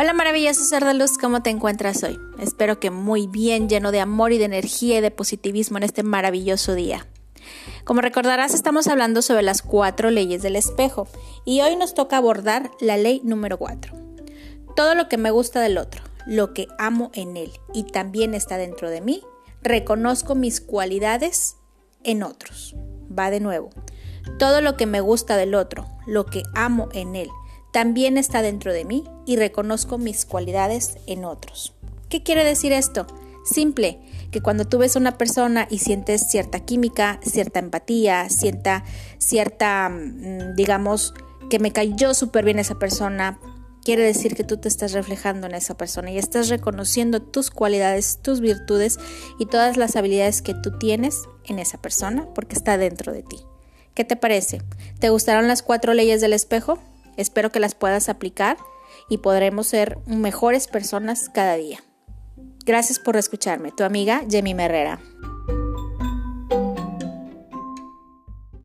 Hola maravilloso ser de luz, ¿cómo te encuentras hoy? Espero que muy bien, lleno de amor y de energía y de positivismo en este maravilloso día. Como recordarás, estamos hablando sobre las cuatro leyes del espejo y hoy nos toca abordar la ley número cuatro. Todo lo que me gusta del otro, lo que amo en él y también está dentro de mí, reconozco mis cualidades en otros. Va de nuevo. Todo lo que me gusta del otro, lo que amo en él, también está dentro de mí y reconozco mis cualidades en otros. ¿Qué quiere decir esto? Simple, que cuando tú ves a una persona y sientes cierta química, cierta empatía, cierta, cierta, mm, digamos, que me cayó súper bien esa persona, quiere decir que tú te estás reflejando en esa persona y estás reconociendo tus cualidades, tus virtudes y todas las habilidades que tú tienes en esa persona porque está dentro de ti. ¿Qué te parece? ¿Te gustaron las cuatro leyes del espejo? Espero que las puedas aplicar y podremos ser mejores personas cada día. Gracias por escucharme, tu amiga Jemmy Herrera.